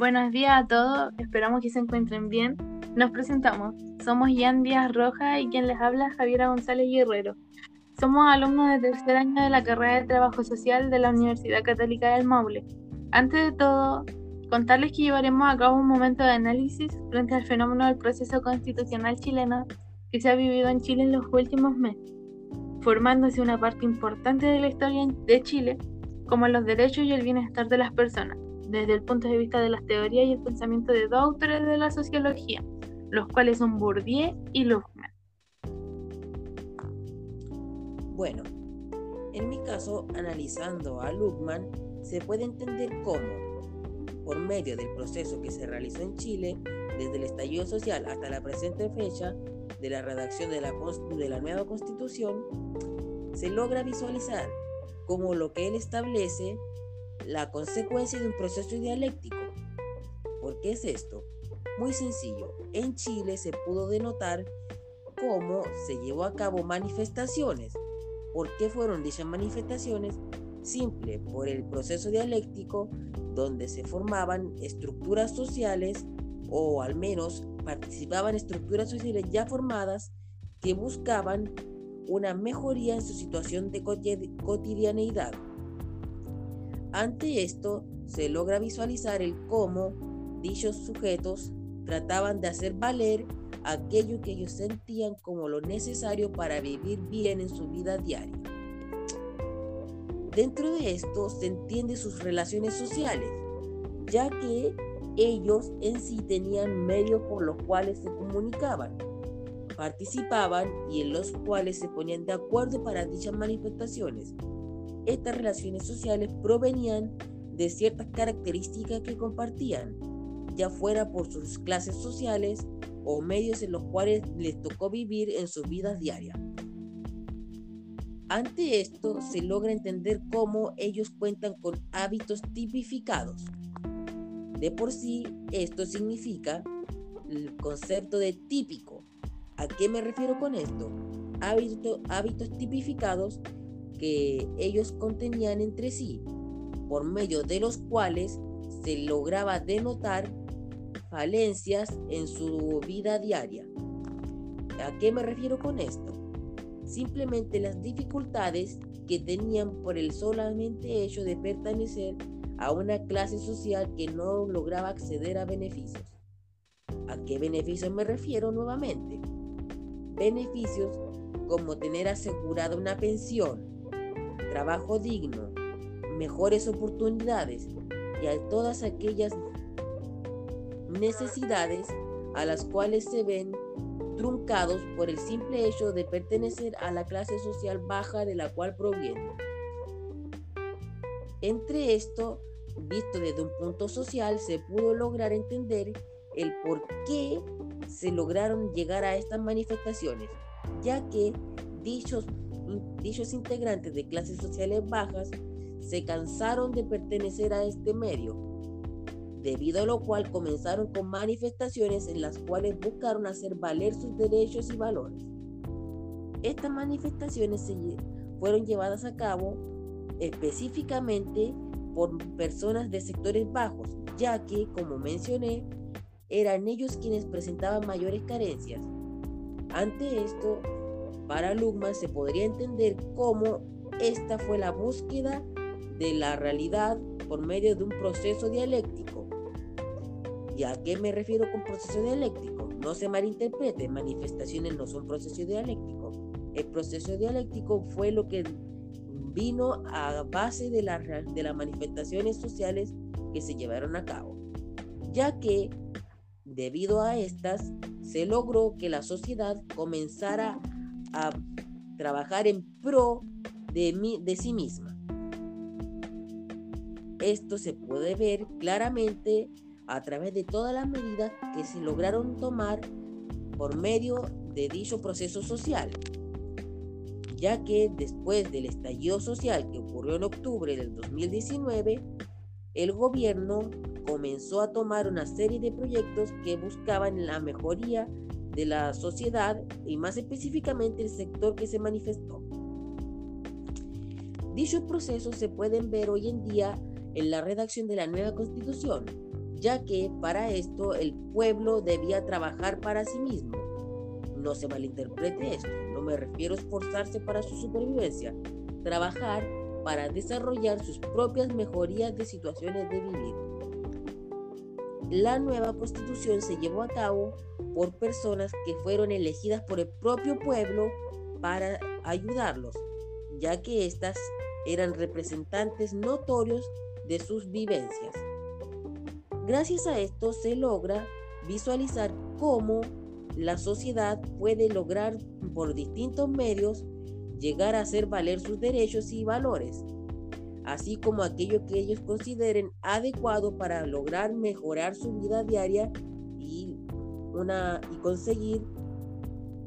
Buenos días a todos, esperamos que se encuentren bien. Nos presentamos, somos Ian Díaz Roja y quien les habla Javiera González Guerrero. Somos alumnos de tercer año de la carrera de Trabajo Social de la Universidad Católica del Maule. Antes de todo, contarles que llevaremos a cabo un momento de análisis frente al fenómeno del proceso constitucional chileno que se ha vivido en Chile en los últimos meses, formándose una parte importante de la historia de Chile, como los derechos y el bienestar de las personas, desde el punto de vista de las teorías y el pensamiento de dos autores de la sociología, los cuales son Bourdieu y Luhmann. Bueno, en mi caso, analizando a Luhmann, se puede entender cómo, por medio del proceso que se realizó en Chile, desde el estallido social hasta la presente fecha de la redacción de la, de la nueva constitución, se logra visualizar cómo lo que él establece la consecuencia de un proceso dialéctico. ¿Por qué es esto? Muy sencillo. En Chile se pudo denotar cómo se llevó a cabo manifestaciones. ¿Por qué fueron dichas manifestaciones? Simple, por el proceso dialéctico donde se formaban estructuras sociales o al menos participaban estructuras sociales ya formadas que buscaban una mejoría en su situación de cotidianeidad. Ante esto, se logra visualizar el cómo dichos sujetos trataban de hacer valer aquello que ellos sentían como lo necesario para vivir bien en su vida diaria. Dentro de esto se entiende sus relaciones sociales, ya que ellos en sí tenían medios por los cuales se comunicaban, participaban y en los cuales se ponían de acuerdo para dichas manifestaciones estas relaciones sociales provenían de ciertas características que compartían, ya fuera por sus clases sociales o medios en los cuales les tocó vivir en sus vidas diarias. Ante esto se logra entender cómo ellos cuentan con hábitos tipificados. De por sí, esto significa el concepto de típico. ¿A qué me refiero con esto? hábitos tipificados que ellos contenían entre sí, por medio de los cuales se lograba denotar falencias en su vida diaria. ¿A qué me refiero con esto? Simplemente las dificultades que tenían por el solamente hecho de pertenecer a una clase social que no lograba acceder a beneficios. ¿A qué beneficios me refiero nuevamente? Beneficios como tener asegurada una pensión, trabajo digno, mejores oportunidades y a todas aquellas necesidades a las cuales se ven truncados por el simple hecho de pertenecer a la clase social baja de la cual provienen. Entre esto, visto desde un punto social, se pudo lograr entender el por qué se lograron llegar a estas manifestaciones, ya que dichos dichos integrantes de clases sociales bajas se cansaron de pertenecer a este medio, debido a lo cual comenzaron con manifestaciones en las cuales buscaron hacer valer sus derechos y valores. Estas manifestaciones fueron llevadas a cabo específicamente por personas de sectores bajos, ya que, como mencioné, eran ellos quienes presentaban mayores carencias. Ante esto, para Lugman se podría entender cómo esta fue la búsqueda de la realidad por medio de un proceso dialéctico. ¿Y a qué me refiero con proceso dialéctico? No se malinterprete, manifestaciones no son proceso dialéctico. El proceso dialéctico fue lo que vino a base de, de las manifestaciones sociales que se llevaron a cabo, ya que debido a estas se logró que la sociedad comenzara a trabajar en pro de, de sí misma. Esto se puede ver claramente a través de todas las medidas que se lograron tomar por medio de dicho proceso social, ya que después del estallido social que ocurrió en octubre del 2019, el gobierno comenzó a tomar una serie de proyectos que buscaban la mejoría de la sociedad y más específicamente el sector que se manifestó. Dichos procesos se pueden ver hoy en día en la redacción de la nueva constitución, ya que para esto el pueblo debía trabajar para sí mismo. No se malinterprete esto, no me refiero a esforzarse para su supervivencia, trabajar para desarrollar sus propias mejorías de situaciones de vivir. La nueva constitución se llevó a cabo por personas que fueron elegidas por el propio pueblo para ayudarlos, ya que éstas eran representantes notorios de sus vivencias. Gracias a esto se logra visualizar cómo la sociedad puede lograr por distintos medios llegar a hacer valer sus derechos y valores, así como aquello que ellos consideren adecuado para lograr mejorar su vida diaria y, una, y conseguir.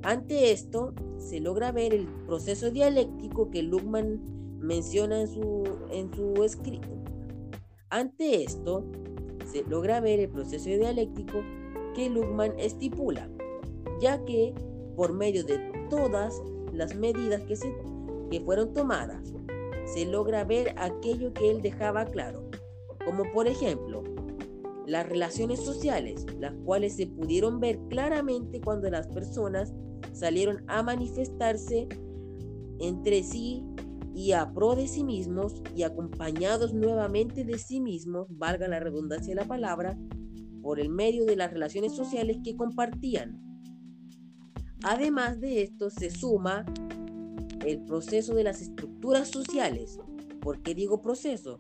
Ante esto, se logra ver el proceso dialéctico que Luckman menciona en su, en su escrito. Ante esto, se logra ver el proceso dialéctico que Luckman estipula, ya que por medio de todas las medidas que, se, que fueron tomadas, se logra ver aquello que él dejaba claro, como por ejemplo las relaciones sociales, las cuales se pudieron ver claramente cuando las personas salieron a manifestarse entre sí y a pro de sí mismos y acompañados nuevamente de sí mismos, valga la redundancia de la palabra, por el medio de las relaciones sociales que compartían. Además de esto se suma el proceso de las estructuras sociales. ¿Por qué digo proceso?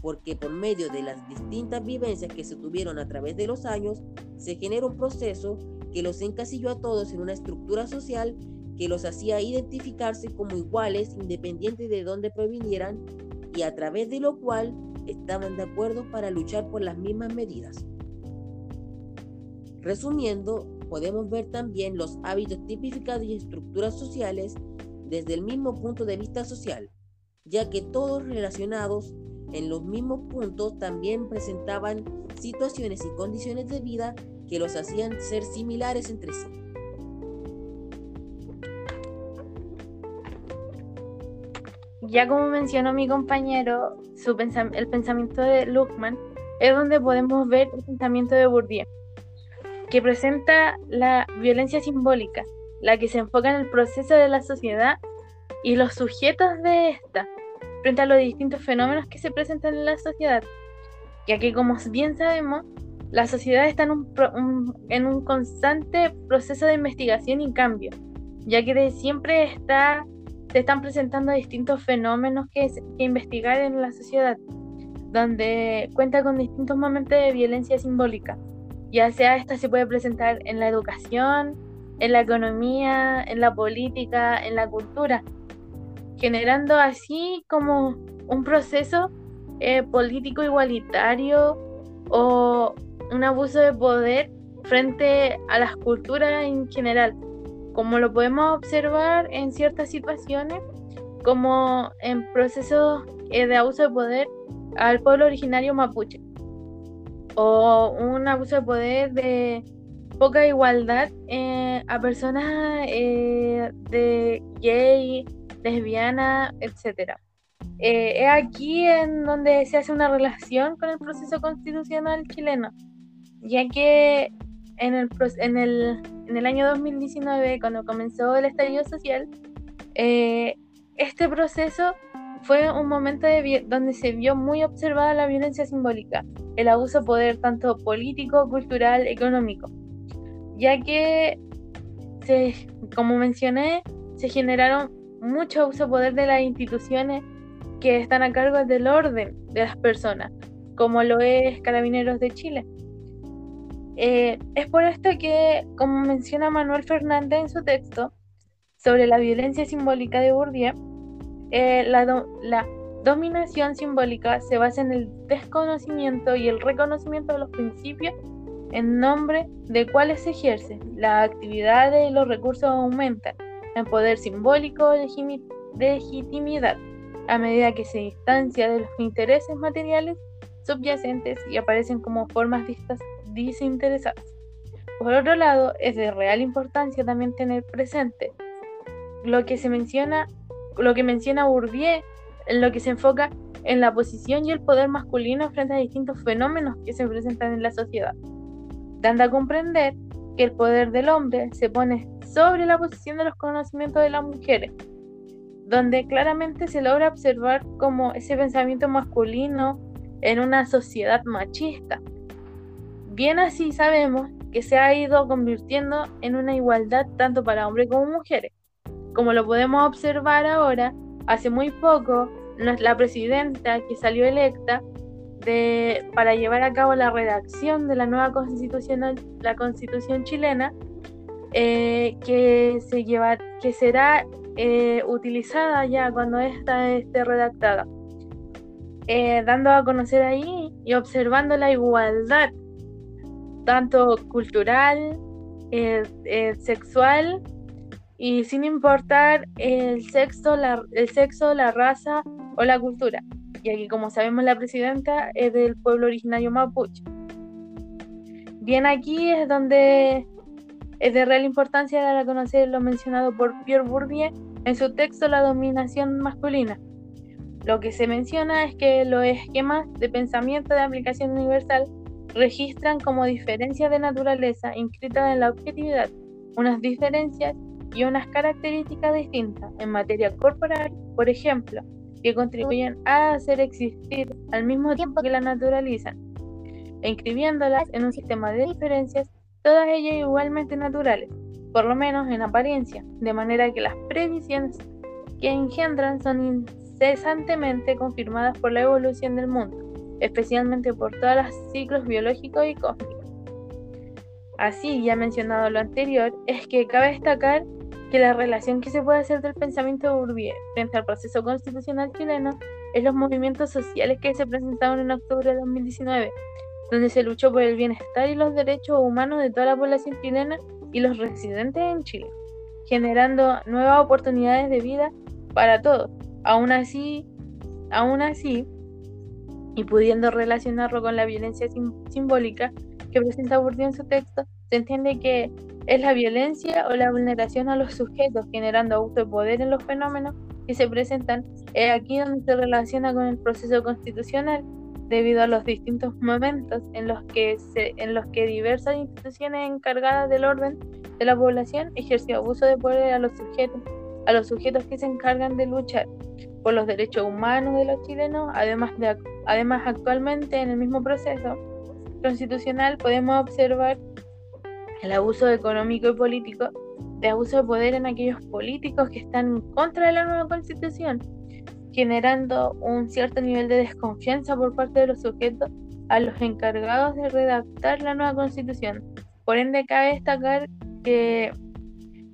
Porque por medio de las distintas vivencias que se tuvieron a través de los años, se genera un proceso que los encasilló a todos en una estructura social que los hacía identificarse como iguales independientes de dónde provinieran y a través de lo cual estaban de acuerdo para luchar por las mismas medidas. Resumiendo, podemos ver también los hábitos tipificados y estructuras sociales desde el mismo punto de vista social, ya que todos relacionados en los mismos puntos también presentaban situaciones y condiciones de vida que los hacían ser similares entre sí. Ya como mencionó mi compañero, el pensamiento de Luckman es donde podemos ver el pensamiento de Bourdieu, que presenta la violencia simbólica, la que se enfoca en el proceso de la sociedad y los sujetos de esta, frente a los distintos fenómenos que se presentan en la sociedad, ya que como bien sabemos, la sociedad está en un, constante proceso de investigación y cambio, ya que siempre está, se están presentando distintos fenómenos que, que investigar en la sociedad, donde cuenta con distintos momentos de violencia simbólica, ya sea esta se puede presentar en la educación, en la economía, en la política, en la cultura, generando así como un proceso eh, político igualitario o un abuso de poder frente a las culturas en general, como lo podemos observar en ciertas situaciones, como en procesos eh, de abuso de poder al pueblo originario mapuche, o un abuso de poder de poca igualdad eh, a personas eh, de gay, lesbiana, etc. es aquí en donde se hace una relación con el proceso constitucional chileno ya que en el, en el, en el año 2019, cuando comenzó el estallido social, eh, este proceso fue un momento de donde se vio muy observada la violencia simbólica, el abuso de poder tanto político, cultural, económico, ya que, se, como mencioné, se generaron mucho de poder de las instituciones que están a cargo del orden de las personas, como lo es Carabineros de Chile. Eh, es por esto que, como menciona Manuel Fernández en su texto sobre la violencia simbólica de Bourdieu, eh, la, la dominación simbólica se basa en el desconocimiento y el reconocimiento de los principios en nombre de cuáles se ejerce. Las actividades y los recursos aumentan en poder simbólico de legitimidad a medida que se distancia de los intereses materiales subyacentes y aparecen como formas desinteresadas. Por otro lado, es de real importancia también tener presente lo que se menciona, lo que menciona Bourdieu, lo que se enfoca en la posición y el poder masculino frente a distintos fenómenos que se presentan en la sociedad, dando a comprender que el poder del hombre se pone sobre la posición de los conocimientos de las mujeres, donde claramente se logra observar como ese pensamiento masculino en una sociedad machista. Bien así sabemos que se ha ido convirtiendo en una igualdad tanto para hombres como mujeres. Como lo podemos observar ahora, hace muy poco, la presidenta que salió electa de, para llevar a cabo la redacción de la nueva constitución, la constitución chilena, eh, que, se que será eh, utilizada ya cuando esta esté redactada, eh, dando a conocer ahí y observando la igualdad, tanto cultural, sexual y sin importar el sexo, la, el sexo, la raza o la cultura, ya que como sabemos la presidenta es del pueblo originario mapuche. Bien aquí es donde es de real importancia dar a conocer lo mencionado por Pierre Bourdieu en su texto La dominación masculina. Lo que se menciona es que los esquemas de pensamiento de aplicación universal registran como diferencias de naturaleza inscritas en la objetividad, unas diferencias y unas características distintas en materia corporal, por ejemplo, que contribuyen a hacer existir al mismo tiempo que la naturalizan, inscribiéndolas en un sistema de diferencias todas ellas igualmente naturales, por lo menos en apariencia, de manera que las previsiones que engendran son incesantemente confirmadas por la evolución del mundo, especialmente por todos los ciclos biológicos y cósmicos. Así, ya mencionado lo anterior, es que cabe destacar que la relación que se puede hacer del pensamiento Bourdieu frente al proceso constitucional chileno es los movimientos sociales que se presentaron en octubre de 2019 donde se luchó por el bienestar y los derechos humanos de toda la población chilena y los residentes en Chile, generando nuevas oportunidades de vida para todos. Aún así, aún así, y pudiendo relacionarlo con la violencia simbólica que presenta Bourdieu en su texto, se entiende que es la violencia o la vulneración a los sujetos, generando abuso de poder en los fenómenos que se presentan. Es aquí donde se relaciona con el proceso constitucional debido a los distintos momentos en los que, se, en los que diversas instituciones encargadas del orden de la población ejerció abuso de poder a los sujetos, a los sujetos que se encargan de luchar por los derechos humanos de los chilenos, además de además actualmente en el mismo proceso constitucional podemos observar el abuso económico y político de abuso de poder en aquellos políticos que están en contra de la nueva constitución generando un cierto nivel de desconfianza por parte de los sujetos a los encargados de redactar la nueva constitución. Por ende, cabe destacar que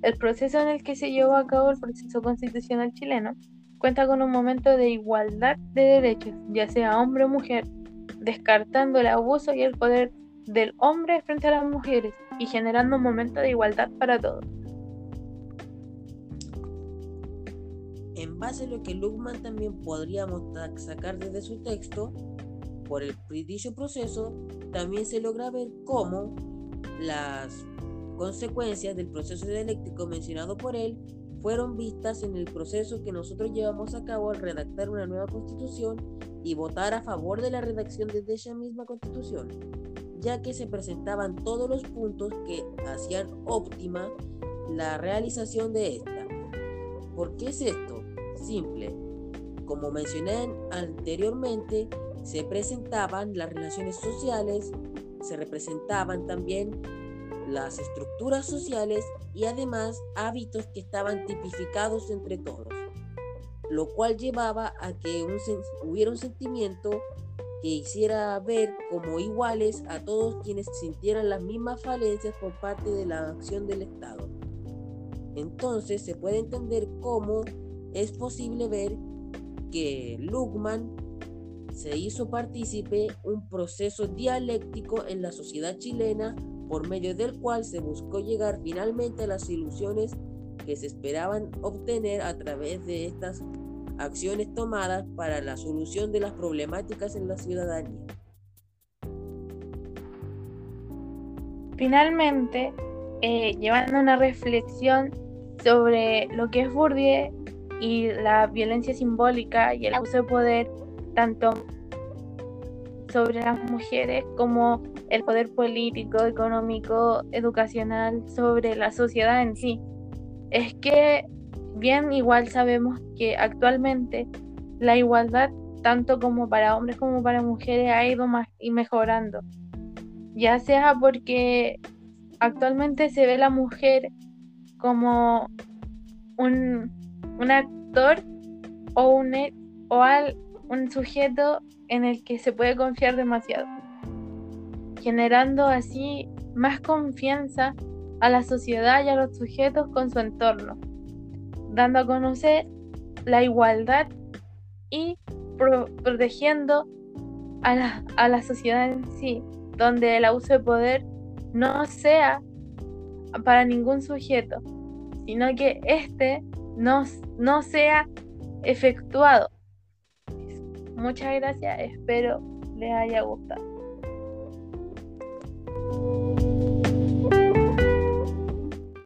el proceso en el que se llevó a cabo el proceso constitucional chileno cuenta con un momento de igualdad de derechos, ya sea hombre o mujer, descartando el abuso y el poder del hombre frente a las mujeres y generando un momento de igualdad para todos. En base a lo que Luckman también podríamos sacar desde su texto, por el dicho proceso, también se logra ver cómo las consecuencias del proceso dialéctico mencionado por él fueron vistas en el proceso que nosotros llevamos a cabo al redactar una nueva constitución y votar a favor de la redacción de esa misma constitución, ya que se presentaban todos los puntos que hacían óptima la realización de esta. ¿Por qué es esto? simple. Como mencioné anteriormente, se presentaban las relaciones sociales, se representaban también las estructuras sociales y además hábitos que estaban tipificados entre todos, lo cual llevaba a que hubiera un sentimiento que hiciera ver como iguales a todos quienes sintieran las mismas falencias por parte de la acción del Estado. Entonces se puede entender cómo es posible ver que Luckman se hizo partícipe un proceso dialéctico en la sociedad chilena por medio del cual se buscó llegar finalmente a las ilusiones que se esperaban obtener a través de estas acciones tomadas para la solución de las problemáticas en la ciudadanía. Finalmente, eh, llevando una reflexión sobre lo que es Bourdieu y la violencia simbólica y el abuso de poder, tanto sobre las mujeres como el poder político, económico, educacional, sobre la sociedad en sí. Es que bien igual sabemos que actualmente la igualdad tanto como para hombres como para mujeres ha ido más y mejorando. Ya sea porque actualmente se ve la mujer como un, actor o un, o al, un sujeto en el que se puede confiar demasiado, generando así más confianza a la sociedad y a los sujetos con su entorno, dando a conocer la igualdad y protegiendo a la, a la sociedad en sí, donde el abuso de poder no sea para ningún sujeto, sino que éste no, no sea efectuado. Muchas gracias, espero les haya gustado.